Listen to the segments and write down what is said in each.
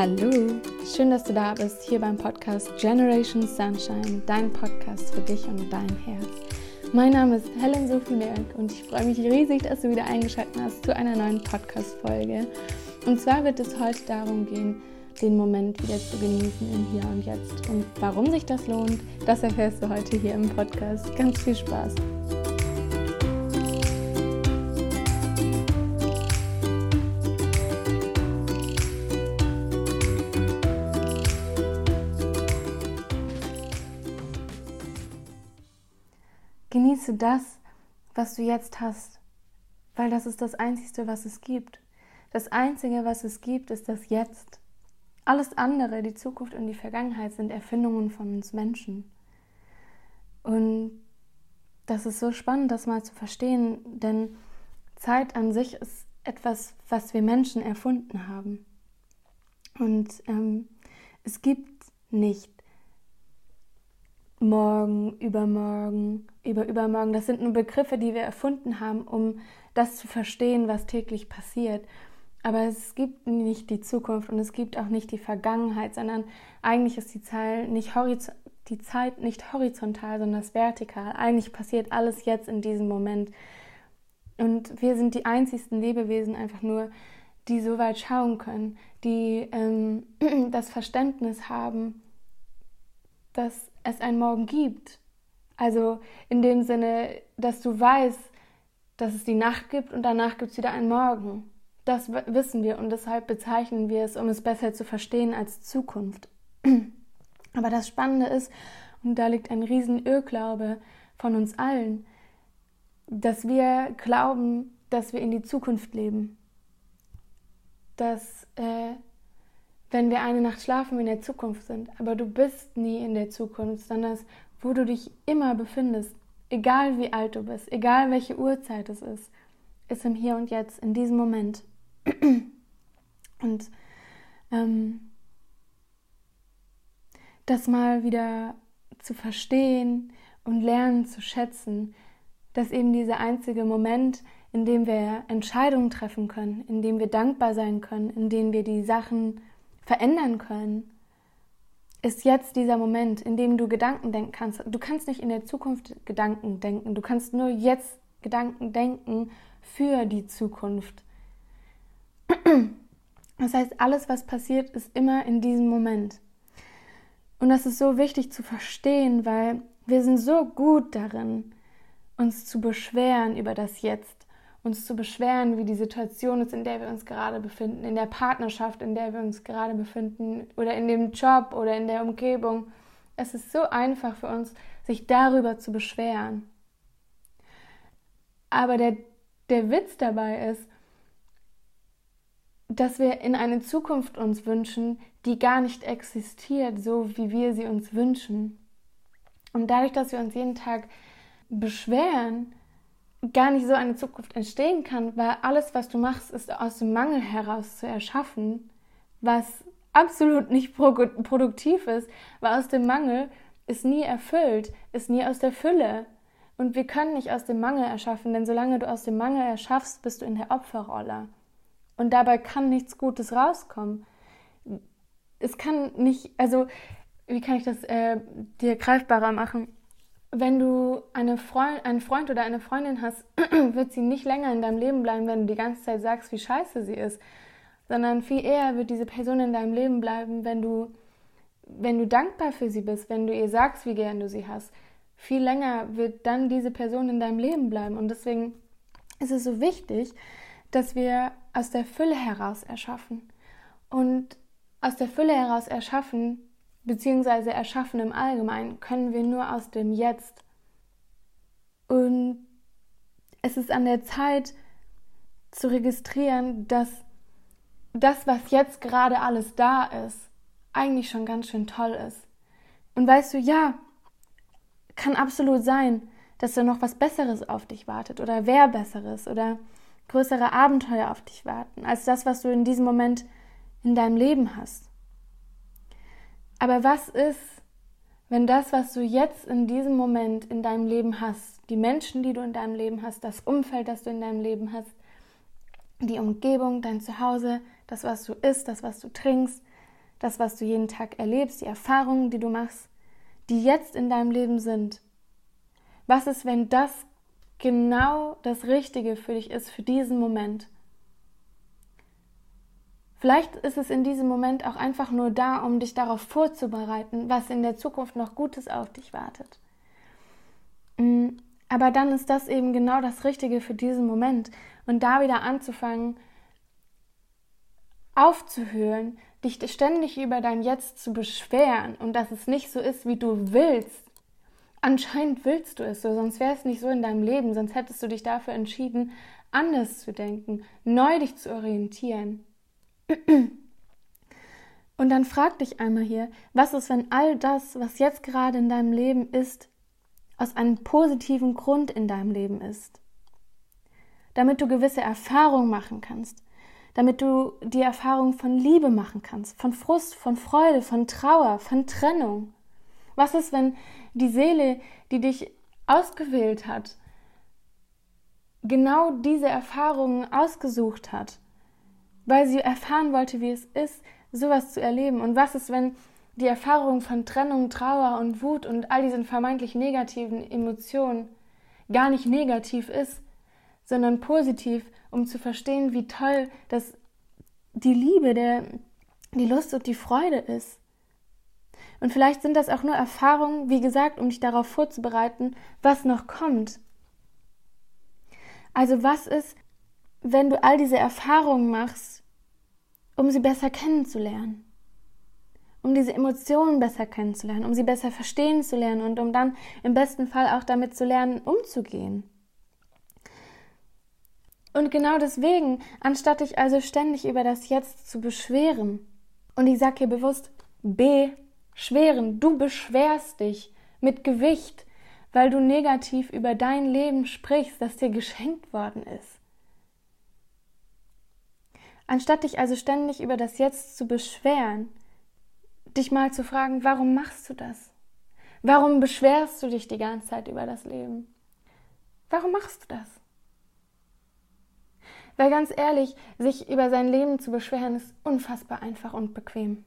Hallo, schön, dass du da bist, hier beim Podcast Generation Sunshine, dein Podcast für dich und dein Herz. Mein Name ist Helen Merck und ich freue mich riesig, dass du wieder eingeschaltet hast zu einer neuen Podcast-Folge. Und zwar wird es heute darum gehen, den Moment wieder zu genießen im Hier und Jetzt. Und warum sich das lohnt, das erfährst du heute hier im Podcast. Ganz viel Spaß! Genieße das, was du jetzt hast, weil das ist das Einzige, was es gibt. Das Einzige, was es gibt, ist das Jetzt. Alles andere, die Zukunft und die Vergangenheit, sind Erfindungen von uns Menschen. Und das ist so spannend, das mal zu verstehen, denn Zeit an sich ist etwas, was wir Menschen erfunden haben. Und ähm, es gibt nicht morgen, übermorgen, über übermorgen. Das sind nur Begriffe, die wir erfunden haben, um das zu verstehen, was täglich passiert. Aber es gibt nicht die Zukunft und es gibt auch nicht die Vergangenheit, sondern eigentlich ist die Zeit nicht, die Zeit nicht horizontal, sondern vertikal. Eigentlich passiert alles jetzt in diesem Moment. Und wir sind die einzigsten Lebewesen einfach nur, die so weit schauen können, die ähm, das Verständnis haben, dass es einen Morgen gibt. Also in dem Sinne, dass du weißt, dass es die Nacht gibt und danach gibt es wieder einen Morgen. Das wissen wir und deshalb bezeichnen wir es, um es besser zu verstehen, als Zukunft. Aber das Spannende ist, und da liegt ein riesen Irrglaube von uns allen, dass wir glauben, dass wir in die Zukunft leben. Dass äh, wenn wir eine Nacht schlafen, in der Zukunft sind. Aber du bist nie in der Zukunft, sondern wo du dich immer befindest, egal wie alt du bist, egal welche Uhrzeit es ist, ist im Hier und Jetzt, in diesem Moment. Und ähm, das mal wieder zu verstehen und lernen zu schätzen, dass eben dieser einzige Moment, in dem wir Entscheidungen treffen können, in dem wir dankbar sein können, in dem wir die Sachen verändern können, ist jetzt dieser Moment, in dem du Gedanken denken kannst. Du kannst nicht in der Zukunft Gedanken denken, du kannst nur jetzt Gedanken denken für die Zukunft. Das heißt, alles, was passiert, ist immer in diesem Moment. Und das ist so wichtig zu verstehen, weil wir sind so gut darin, uns zu beschweren über das Jetzt uns zu beschweren, wie die Situation ist, in der wir uns gerade befinden, in der Partnerschaft, in der wir uns gerade befinden oder in dem Job oder in der Umgebung. Es ist so einfach für uns, sich darüber zu beschweren. Aber der, der Witz dabei ist, dass wir in eine Zukunft uns wünschen, die gar nicht existiert, so wie wir sie uns wünschen. Und dadurch, dass wir uns jeden Tag beschweren, gar nicht so eine Zukunft entstehen kann, weil alles, was du machst, ist aus dem Mangel heraus zu erschaffen, was absolut nicht produktiv ist, weil aus dem Mangel ist nie erfüllt, ist nie aus der Fülle. Und wir können nicht aus dem Mangel erschaffen, denn solange du aus dem Mangel erschaffst, bist du in der Opferrolle. Und dabei kann nichts Gutes rauskommen. Es kann nicht, also, wie kann ich das äh, dir greifbarer machen? Wenn du eine Freund, einen Freund oder eine Freundin hast, wird sie nicht länger in deinem Leben bleiben, wenn du die ganze Zeit sagst, wie scheiße sie ist, sondern viel eher wird diese Person in deinem Leben bleiben, wenn du, wenn du dankbar für sie bist, wenn du ihr sagst, wie gern du sie hast. Viel länger wird dann diese Person in deinem Leben bleiben. Und deswegen ist es so wichtig, dass wir aus der Fülle heraus erschaffen. Und aus der Fülle heraus erschaffen beziehungsweise erschaffen im Allgemeinen, können wir nur aus dem Jetzt. Und es ist an der Zeit zu registrieren, dass das, was jetzt gerade alles da ist, eigentlich schon ganz schön toll ist. Und weißt du, ja, kann absolut sein, dass da noch was Besseres auf dich wartet oder wer Besseres oder größere Abenteuer auf dich warten, als das, was du in diesem Moment in deinem Leben hast. Aber was ist, wenn das, was du jetzt in diesem Moment in deinem Leben hast, die Menschen, die du in deinem Leben hast, das Umfeld, das du in deinem Leben hast, die Umgebung, dein Zuhause, das, was du isst, das, was du trinkst, das, was du jeden Tag erlebst, die Erfahrungen, die du machst, die jetzt in deinem Leben sind? Was ist, wenn das genau das Richtige für dich ist, für diesen Moment? Vielleicht ist es in diesem Moment auch einfach nur da, um dich darauf vorzubereiten, was in der Zukunft noch Gutes auf dich wartet. Mm, aber dann ist das eben genau das Richtige für diesen Moment. Und da wieder anzufangen, aufzuhören, dich ständig über dein Jetzt zu beschweren und dass es nicht so ist, wie du willst. Anscheinend willst du es so, sonst wäre es nicht so in deinem Leben, sonst hättest du dich dafür entschieden, anders zu denken, neu dich zu orientieren. Und dann frag dich einmal hier, was ist, wenn all das, was jetzt gerade in deinem Leben ist, aus einem positiven Grund in deinem Leben ist? Damit du gewisse Erfahrungen machen kannst, damit du die Erfahrung von Liebe machen kannst, von Frust, von Freude, von Trauer, von Trennung. Was ist, wenn die Seele, die dich ausgewählt hat, genau diese Erfahrungen ausgesucht hat weil sie erfahren wollte, wie es ist, sowas zu erleben. Und was ist, wenn die Erfahrung von Trennung, Trauer und Wut und all diesen vermeintlich negativen Emotionen gar nicht negativ ist, sondern positiv, um zu verstehen, wie toll das die Liebe, der, die Lust und die Freude ist. Und vielleicht sind das auch nur Erfahrungen, wie gesagt, um dich darauf vorzubereiten, was noch kommt. Also was ist, wenn du all diese Erfahrungen machst, um sie besser kennenzulernen, um diese Emotionen besser kennenzulernen, um sie besser verstehen zu lernen und um dann im besten Fall auch damit zu lernen, umzugehen. Und genau deswegen, anstatt dich also ständig über das Jetzt zu beschweren, und ich sage hier bewusst, beschweren, du beschwerst dich mit Gewicht, weil du negativ über dein Leben sprichst, das dir geschenkt worden ist. Anstatt dich also ständig über das Jetzt zu beschweren, dich mal zu fragen, warum machst du das? Warum beschwerst du dich die ganze Zeit über das Leben? Warum machst du das? Weil ganz ehrlich, sich über sein Leben zu beschweren, ist unfassbar einfach und bequem.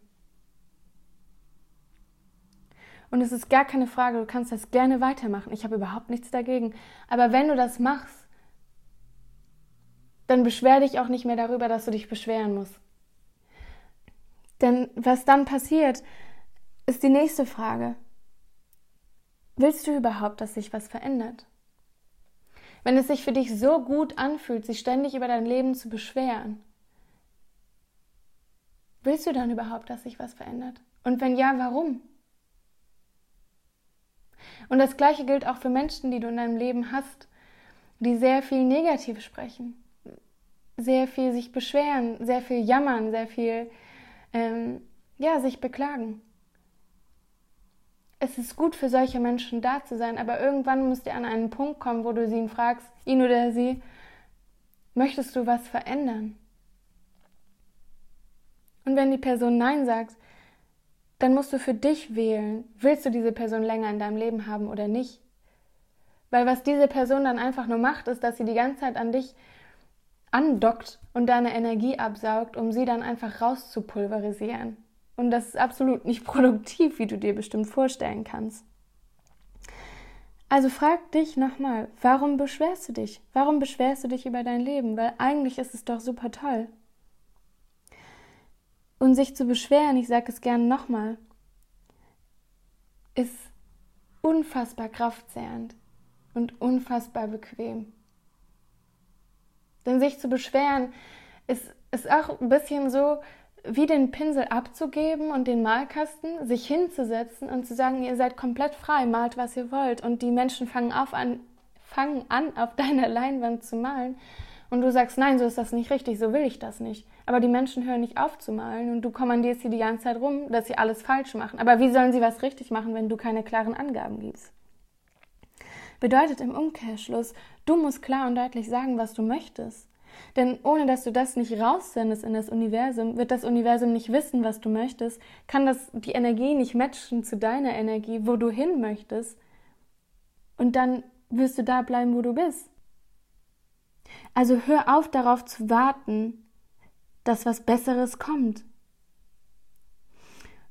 Und es ist gar keine Frage, du kannst das gerne weitermachen. Ich habe überhaupt nichts dagegen. Aber wenn du das machst, dann beschwer dich auch nicht mehr darüber, dass du dich beschweren musst. Denn was dann passiert, ist die nächste Frage. Willst du überhaupt, dass sich was verändert? Wenn es sich für dich so gut anfühlt, sich ständig über dein Leben zu beschweren, willst du dann überhaupt, dass sich was verändert? Und wenn ja, warum? Und das Gleiche gilt auch für Menschen, die du in deinem Leben hast, die sehr viel negativ sprechen sehr viel sich beschweren, sehr viel jammern, sehr viel ähm, ja, sich beklagen. Es ist gut für solche Menschen da zu sein, aber irgendwann müsst ihr an einen Punkt kommen, wo du sie fragst, ihn oder sie, möchtest du was verändern? Und wenn die Person Nein sagt, dann musst du für dich wählen, willst du diese Person länger in deinem Leben haben oder nicht? Weil was diese Person dann einfach nur macht, ist, dass sie die ganze Zeit an dich andockt und deine Energie absaugt, um sie dann einfach rauszupulverisieren. Und das ist absolut nicht produktiv, wie du dir bestimmt vorstellen kannst. Also frag dich nochmal, warum beschwerst du dich? Warum beschwerst du dich über dein Leben? Weil eigentlich ist es doch super toll. Und sich zu beschweren, ich sage es gerne nochmal, ist unfassbar kraftzehrend und unfassbar bequem. Denn sich zu beschweren ist, ist auch ein bisschen so, wie den Pinsel abzugeben und den Malkasten, sich hinzusetzen und zu sagen, ihr seid komplett frei, malt, was ihr wollt. Und die Menschen fangen, auf an, fangen an, auf deiner Leinwand zu malen. Und du sagst, nein, so ist das nicht richtig, so will ich das nicht. Aber die Menschen hören nicht auf zu malen und du kommandierst sie die ganze Zeit rum, dass sie alles falsch machen. Aber wie sollen sie was richtig machen, wenn du keine klaren Angaben gibst? Bedeutet im Umkehrschluss, du musst klar und deutlich sagen, was du möchtest. Denn ohne dass du das nicht raussendest in das Universum, wird das Universum nicht wissen, was du möchtest, kann das die Energie nicht matchen zu deiner Energie, wo du hin möchtest. Und dann wirst du da bleiben, wo du bist. Also hör auf darauf zu warten, dass was Besseres kommt.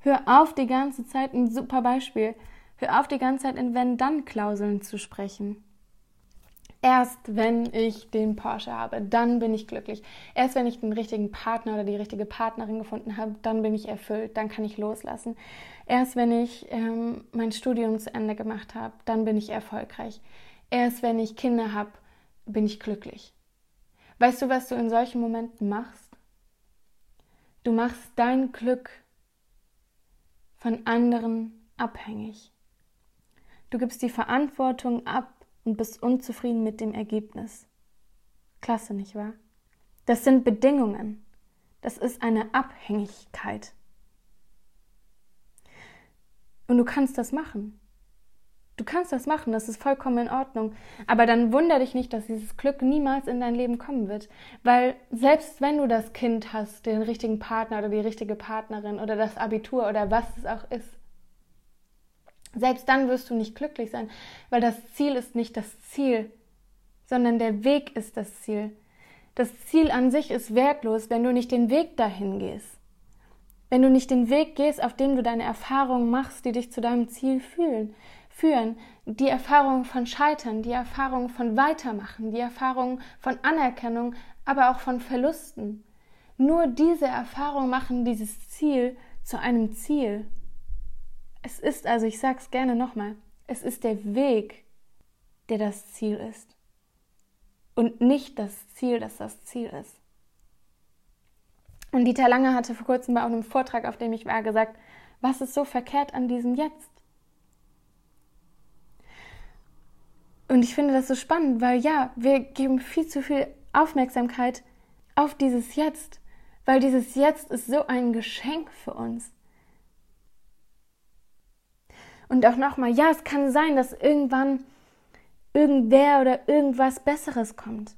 Hör auf die ganze Zeit, ein super Beispiel, hör auf die ganze Zeit in Wenn-Dann-Klauseln zu sprechen. Erst wenn ich den Porsche habe, dann bin ich glücklich. Erst wenn ich den richtigen Partner oder die richtige Partnerin gefunden habe, dann bin ich erfüllt, dann kann ich loslassen. Erst wenn ich ähm, mein Studium zu Ende gemacht habe, dann bin ich erfolgreich. Erst wenn ich Kinder habe, bin ich glücklich. Weißt du, was du in solchen Momenten machst? Du machst dein Glück von anderen abhängig. Du gibst die Verantwortung ab und bist unzufrieden mit dem Ergebnis. Klasse, nicht wahr? Das sind Bedingungen. Das ist eine Abhängigkeit. Und du kannst das machen. Du kannst das machen, das ist vollkommen in Ordnung. Aber dann wundere dich nicht, dass dieses Glück niemals in dein Leben kommen wird. Weil selbst wenn du das Kind hast, den richtigen Partner oder die richtige Partnerin oder das Abitur oder was es auch ist, selbst dann wirst du nicht glücklich sein, weil das Ziel ist nicht das Ziel, sondern der Weg ist das Ziel. Das Ziel an sich ist wertlos, wenn du nicht den Weg dahin gehst. Wenn du nicht den Weg gehst, auf dem du deine Erfahrungen machst, die dich zu deinem Ziel fühlen, führen, die Erfahrung von Scheitern, die Erfahrung von Weitermachen, die Erfahrung von Anerkennung, aber auch von Verlusten. Nur diese Erfahrungen machen dieses Ziel zu einem Ziel. Es ist also, ich sage es gerne nochmal, es ist der Weg, der das Ziel ist. Und nicht das Ziel, das das Ziel ist. Und Dieter Lange hatte vor kurzem bei einem Vortrag, auf dem ich war, gesagt, was ist so verkehrt an diesem Jetzt? Und ich finde das so spannend, weil ja, wir geben viel zu viel Aufmerksamkeit auf dieses Jetzt, weil dieses Jetzt ist so ein Geschenk für uns. Und auch nochmal, ja, es kann sein, dass irgendwann irgendwer oder irgendwas Besseres kommt.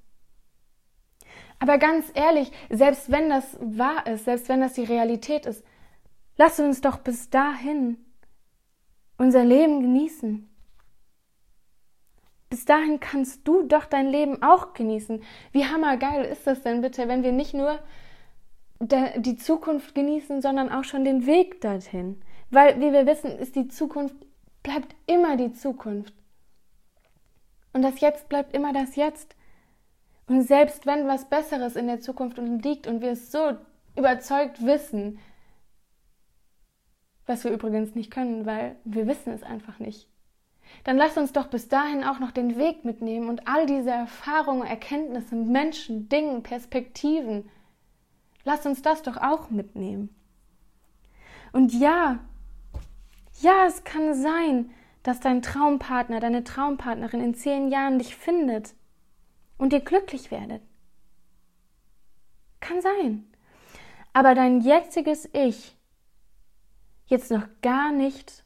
Aber ganz ehrlich, selbst wenn das wahr ist, selbst wenn das die Realität ist, lass uns doch bis dahin unser Leben genießen. Bis dahin kannst du doch dein Leben auch genießen. Wie hammergeil ist das denn bitte, wenn wir nicht nur die Zukunft genießen, sondern auch schon den Weg dorthin? Weil, wie wir wissen, ist die Zukunft, bleibt immer die Zukunft. Und das Jetzt bleibt immer das Jetzt. Und selbst wenn was Besseres in der Zukunft liegt und wir es so überzeugt wissen, was wir übrigens nicht können, weil wir wissen es einfach nicht, dann lass uns doch bis dahin auch noch den Weg mitnehmen und all diese Erfahrungen, Erkenntnisse, Menschen, Dingen, Perspektiven, lass uns das doch auch mitnehmen. Und ja, ja, es kann sein, dass dein Traumpartner, deine Traumpartnerin in zehn Jahren dich findet und ihr glücklich werdet. Kann sein. Aber dein jetziges Ich jetzt noch gar nicht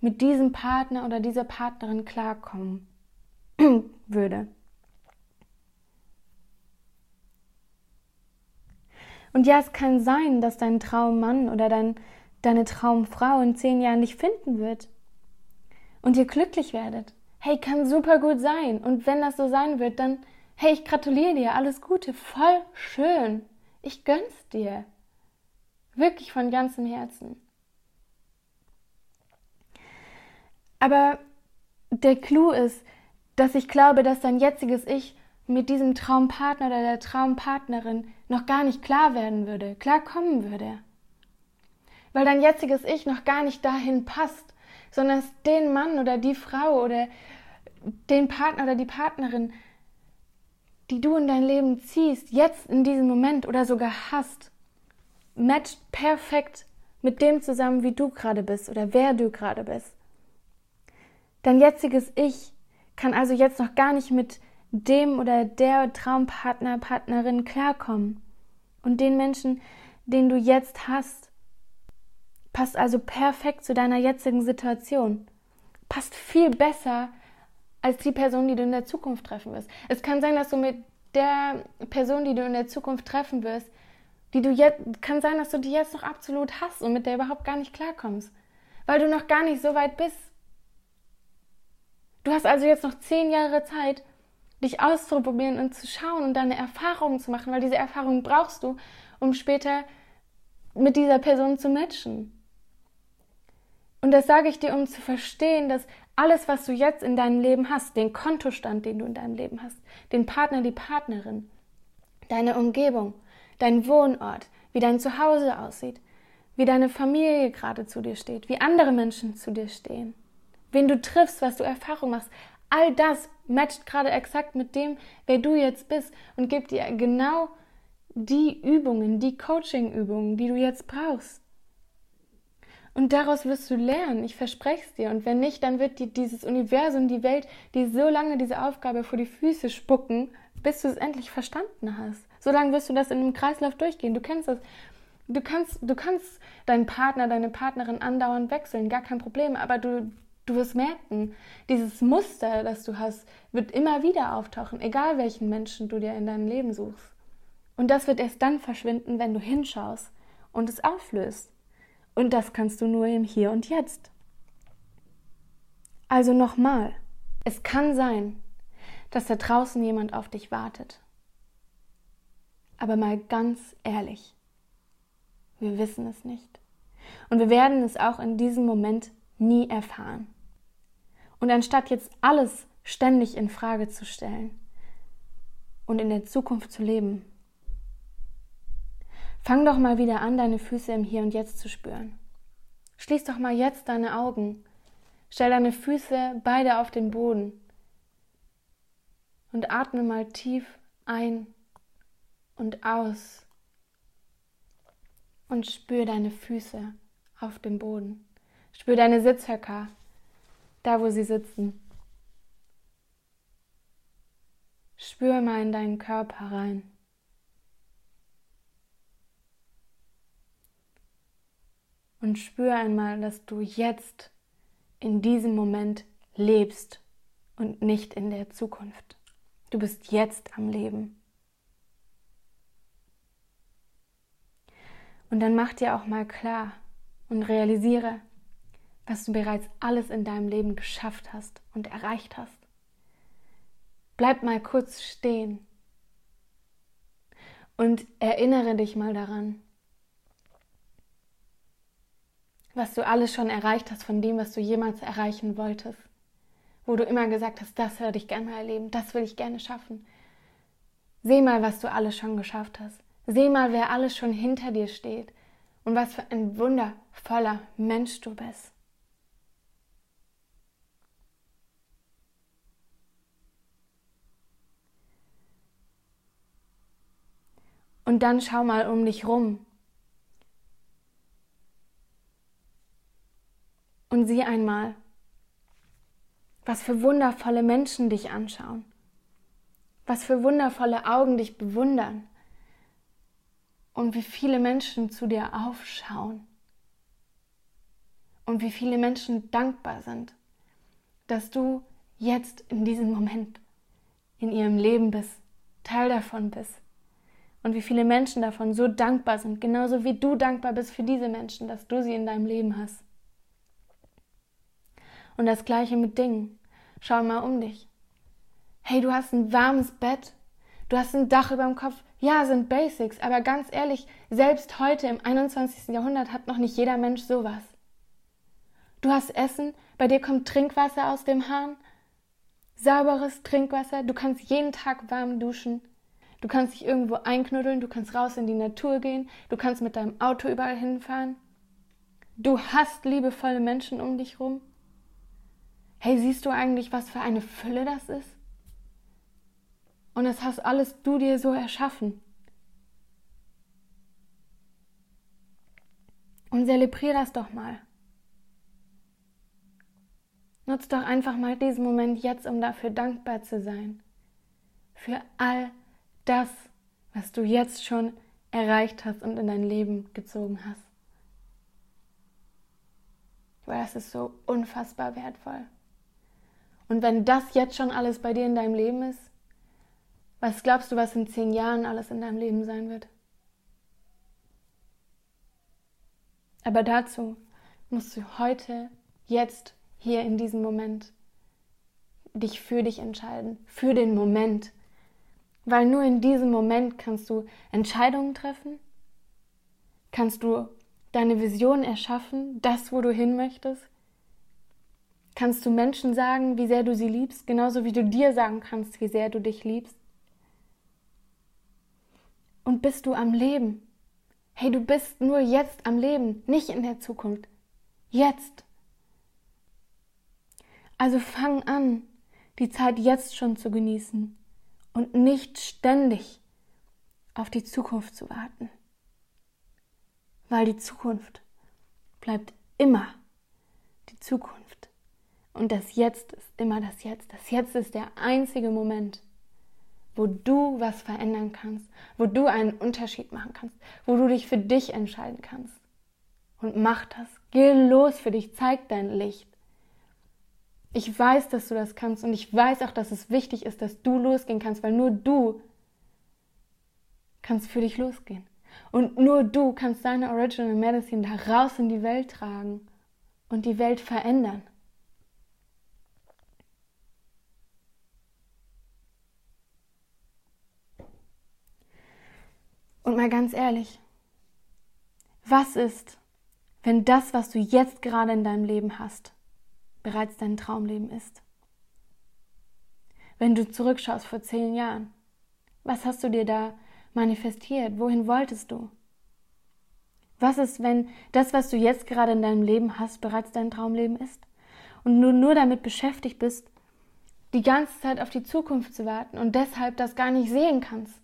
mit diesem Partner oder dieser Partnerin klarkommen würde. Und ja, es kann sein, dass dein Traummann oder dein deine Traumfrau in zehn Jahren dich finden wird und ihr glücklich werdet. Hey, kann super gut sein. Und wenn das so sein wird, dann, hey, ich gratuliere dir, alles Gute, voll schön. Ich gönn's dir. Wirklich von ganzem Herzen. Aber der Clou ist, dass ich glaube, dass dein jetziges Ich mit diesem Traumpartner oder der Traumpartnerin noch gar nicht klar werden würde, klar kommen würde weil dein jetziges Ich noch gar nicht dahin passt, sondern es den Mann oder die Frau oder den Partner oder die Partnerin, die du in dein Leben ziehst, jetzt in diesem Moment oder sogar hast, matcht perfekt mit dem zusammen, wie du gerade bist oder wer du gerade bist. Dein jetziges Ich kann also jetzt noch gar nicht mit dem oder der Traumpartner, Partnerin klarkommen. Und den Menschen, den du jetzt hast, passt also perfekt zu deiner jetzigen Situation. Passt viel besser als die Person, die du in der Zukunft treffen wirst. Es kann sein, dass du mit der Person, die du in der Zukunft treffen wirst, die du jetzt, kann sein, dass du die jetzt noch absolut hast und mit der überhaupt gar nicht klarkommst, weil du noch gar nicht so weit bist. Du hast also jetzt noch zehn Jahre Zeit, dich auszuprobieren und zu schauen und deine Erfahrungen zu machen, weil diese Erfahrungen brauchst du, um später mit dieser Person zu matchen. Und das sage ich dir, um zu verstehen, dass alles, was du jetzt in deinem Leben hast, den Kontostand, den du in deinem Leben hast, den Partner, die Partnerin, deine Umgebung, dein Wohnort, wie dein Zuhause aussieht, wie deine Familie gerade zu dir steht, wie andere Menschen zu dir stehen, wen du triffst, was du Erfahrung machst, all das matcht gerade exakt mit dem, wer du jetzt bist und gibt dir genau die Übungen, die Coaching-Übungen, die du jetzt brauchst. Und daraus wirst du lernen, ich verspreche es dir. Und wenn nicht, dann wird dir dieses Universum, die Welt, die so lange diese Aufgabe vor die Füße spucken, bis du es endlich verstanden hast. So lange wirst du das in einem Kreislauf durchgehen. Du kennst das. Du kannst, du kannst deinen Partner, deine Partnerin andauernd wechseln, gar kein Problem, aber du, du wirst merken, dieses Muster, das du hast, wird immer wieder auftauchen, egal welchen Menschen du dir in deinem Leben suchst. Und das wird erst dann verschwinden, wenn du hinschaust und es auflöst. Und das kannst du nur im Hier und Jetzt. Also nochmal, es kann sein, dass da draußen jemand auf dich wartet. Aber mal ganz ehrlich, wir wissen es nicht. Und wir werden es auch in diesem Moment nie erfahren. Und anstatt jetzt alles ständig in Frage zu stellen und in der Zukunft zu leben, fang doch mal wieder an, deine Füße im Hier und Jetzt zu spüren. Schließ doch mal jetzt deine Augen. Stell deine Füße beide auf den Boden und atme mal tief ein und aus und spür deine Füße auf dem Boden. Spür deine Sitzhöcker, da wo sie sitzen. Spür mal in deinen Körper rein. Und spür einmal, dass du jetzt in diesem Moment lebst und nicht in der Zukunft. Du bist jetzt am Leben. Und dann mach dir auch mal klar und realisiere, was du bereits alles in deinem Leben geschafft hast und erreicht hast. Bleib mal kurz stehen und erinnere dich mal daran, was du alles schon erreicht hast von dem, was du jemals erreichen wolltest. Wo du immer gesagt hast, das würde ich gerne mal erleben, das will ich gerne schaffen. Seh mal, was du alles schon geschafft hast. Seh mal, wer alles schon hinter dir steht und was für ein wundervoller Mensch du bist. Und dann schau mal um dich rum. Und sieh einmal, was für wundervolle Menschen dich anschauen. Was für wundervolle Augen dich bewundern und wie viele Menschen zu dir aufschauen und wie viele Menschen dankbar sind, dass du jetzt in diesem Moment in ihrem Leben bist, Teil davon bist. Und wie viele Menschen davon so dankbar sind, genauso wie du dankbar bist für diese Menschen, dass du sie in deinem Leben hast. Und das gleiche mit Dingen. Schau mal um dich. Hey, du hast ein warmes Bett, du hast ein Dach über dem Kopf, ja, sind Basics, aber ganz ehrlich, selbst heute im 21. Jahrhundert hat noch nicht jeder Mensch sowas. Du hast Essen, bei dir kommt Trinkwasser aus dem Hahn, sauberes Trinkwasser, du kannst jeden Tag warm duschen, du kannst dich irgendwo einknuddeln, du kannst raus in die Natur gehen, du kannst mit deinem Auto überall hinfahren. Du hast liebevolle Menschen um dich rum. Hey, siehst du eigentlich, was für eine Fülle das ist? Und das hast alles du dir so erschaffen. Und zelebrier das doch mal. Nutz doch einfach mal diesen Moment jetzt, um dafür dankbar zu sein. Für all das, was du jetzt schon erreicht hast und in dein Leben gezogen hast. Weil das ist so unfassbar wertvoll. Und wenn das jetzt schon alles bei dir in deinem Leben ist, was glaubst du, was in zehn Jahren alles in deinem Leben sein wird? Aber dazu musst du heute, jetzt, hier in diesem Moment dich für dich entscheiden, für den Moment. Weil nur in diesem Moment kannst du Entscheidungen treffen, kannst du deine Vision erschaffen, das, wo du hin möchtest, Kannst du Menschen sagen, wie sehr du sie liebst, genauso wie du dir sagen kannst, wie sehr du dich liebst? Und bist du am Leben? Hey, du bist nur jetzt am Leben, nicht in der Zukunft. Jetzt. Also fang an, die Zeit jetzt schon zu genießen und nicht ständig auf die Zukunft zu warten. Weil die Zukunft bleibt immer die Zukunft. Und das Jetzt ist immer das Jetzt. Das Jetzt ist der einzige Moment, wo du was verändern kannst, wo du einen Unterschied machen kannst, wo du dich für dich entscheiden kannst. Und mach das. Geh los für dich, zeig dein Licht. Ich weiß, dass du das kannst und ich weiß auch, dass es wichtig ist, dass du losgehen kannst, weil nur du kannst für dich losgehen. Und nur du kannst deine Original Medicine da raus in die Welt tragen und die Welt verändern. Und mal ganz ehrlich, was ist, wenn das, was du jetzt gerade in deinem Leben hast, bereits dein Traumleben ist? Wenn du zurückschaust vor zehn Jahren, was hast du dir da manifestiert? Wohin wolltest du? Was ist, wenn das, was du jetzt gerade in deinem Leben hast, bereits dein Traumleben ist? Und du nur damit beschäftigt bist, die ganze Zeit auf die Zukunft zu warten und deshalb das gar nicht sehen kannst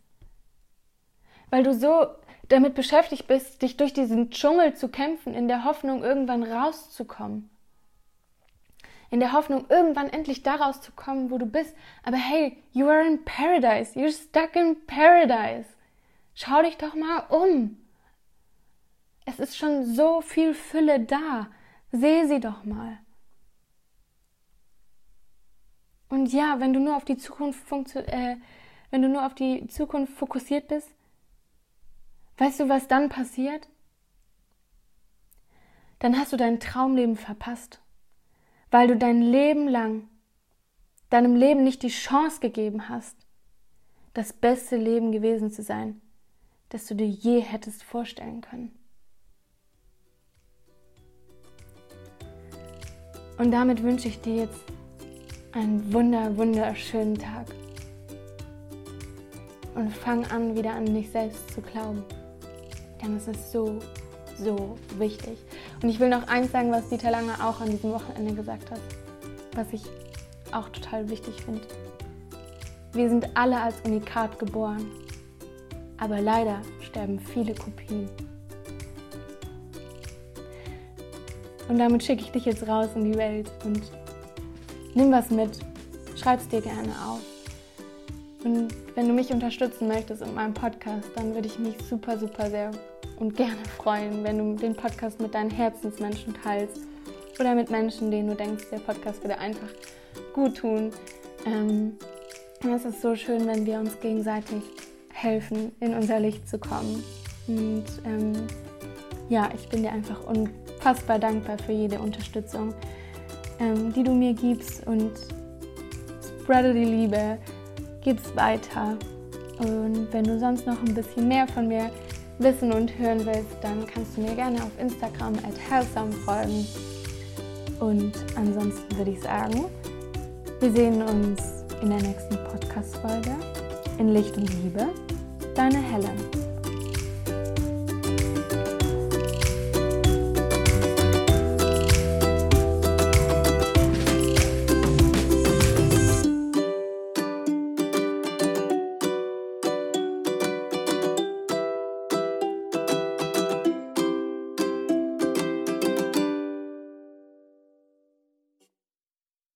weil du so damit beschäftigt bist, dich durch diesen Dschungel zu kämpfen, in der Hoffnung, irgendwann rauszukommen. In der Hoffnung, irgendwann endlich da rauszukommen, wo du bist. Aber hey, you are in paradise. You're stuck in paradise. Schau dich doch mal um. Es ist schon so viel Fülle da. Seh sie doch mal. Und ja, wenn du nur auf die Zukunft, äh, wenn du nur auf die Zukunft fokussiert bist, Weißt du, was dann passiert? Dann hast du dein Traumleben verpasst, weil du dein Leben lang deinem Leben nicht die Chance gegeben hast, das beste Leben gewesen zu sein, das du dir je hättest vorstellen können. Und damit wünsche ich dir jetzt einen wunder, wunderschönen Tag. Und fang an, wieder an dich selbst zu glauben. Denn es ist so, so wichtig. Und ich will noch eins sagen, was Dieter Lange auch an diesem Wochenende gesagt hat, was ich auch total wichtig finde. Wir sind alle als Unikat geboren, aber leider sterben viele Kopien. Und damit schicke ich dich jetzt raus in die Welt und nimm was mit, schreib es dir gerne auf. Und wenn du mich unterstützen möchtest in meinem Podcast, dann würde ich mich super, super sehr und gerne freuen, wenn du den Podcast mit deinen Herzensmenschen teilst oder mit Menschen, denen du denkst, der Podcast würde einfach gut tun. Ähm, es ist so schön, wenn wir uns gegenseitig helfen, in unser Licht zu kommen. Und ähm, ja, ich bin dir einfach unfassbar dankbar für jede Unterstützung, ähm, die du mir gibst und spreade die Liebe gib's weiter. Und wenn du sonst noch ein bisschen mehr von mir wissen und hören willst, dann kannst du mir gerne auf Instagram at Healthsome folgen. Und ansonsten würde ich sagen, wir sehen uns in der nächsten Podcast-Folge in Licht und Liebe. Deine Helen.